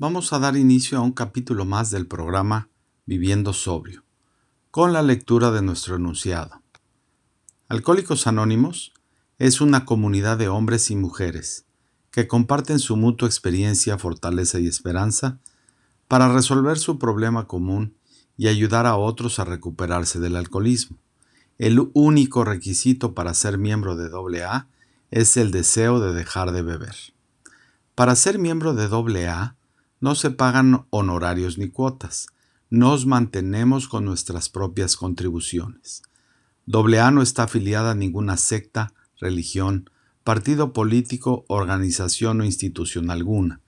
vamos a dar inicio a un capítulo más del programa Viviendo Sobrio, con la lectura de nuestro enunciado. Alcohólicos Anónimos es una comunidad de hombres y mujeres que comparten su mutua experiencia, fortaleza y esperanza para resolver su problema común y ayudar a otros a recuperarse del alcoholismo. El único requisito para ser miembro de AA es el deseo de dejar de beber. Para ser miembro de AA no se pagan honorarios ni cuotas, nos mantenemos con nuestras propias contribuciones. AA no está afiliada a ninguna secta, religión, partido político, organización o institución alguna.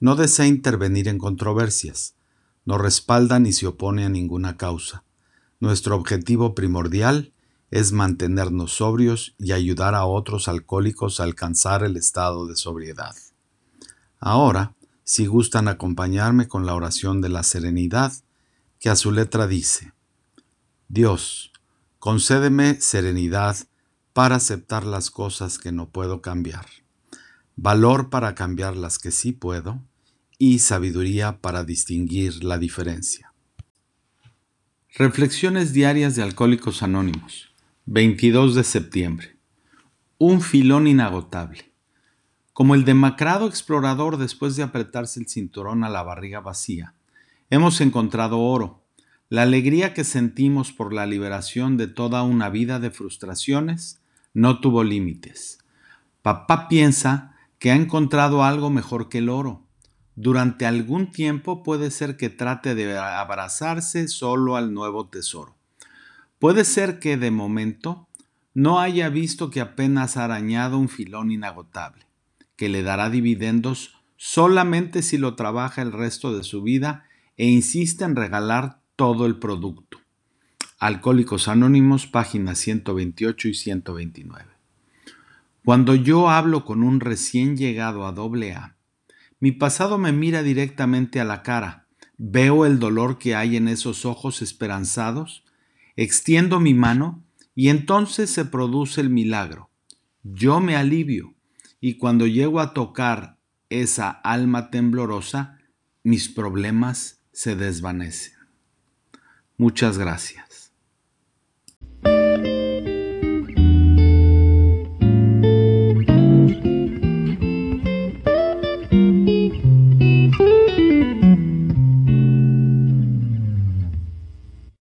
No desea intervenir en controversias. No respalda ni se opone a ninguna causa. Nuestro objetivo primordial es mantenernos sobrios y ayudar a otros alcohólicos a alcanzar el estado de sobriedad. Ahora, si gustan acompañarme con la oración de la serenidad, que a su letra dice, Dios, concédeme serenidad para aceptar las cosas que no puedo cambiar, valor para cambiar las que sí puedo y sabiduría para distinguir la diferencia. Reflexiones diarias de Alcohólicos Anónimos, 22 de septiembre. Un filón inagotable. Como el demacrado explorador después de apretarse el cinturón a la barriga vacía, hemos encontrado oro, la alegría que sentimos por la liberación de toda una vida de frustraciones no tuvo límites. Papá piensa que ha encontrado algo mejor que el oro. Durante algún tiempo puede ser que trate de abrazarse solo al nuevo tesoro. Puede ser que de momento no haya visto que apenas ha arañado un filón inagotable, que le dará dividendos solamente si lo trabaja el resto de su vida e insiste en regalar todo el producto. Alcohólicos Anónimos, páginas 128 y 129. Cuando yo hablo con un recién llegado a AA, mi pasado me mira directamente a la cara, veo el dolor que hay en esos ojos esperanzados, extiendo mi mano y entonces se produce el milagro. Yo me alivio y cuando llego a tocar esa alma temblorosa, mis problemas se desvanecen. Muchas gracias.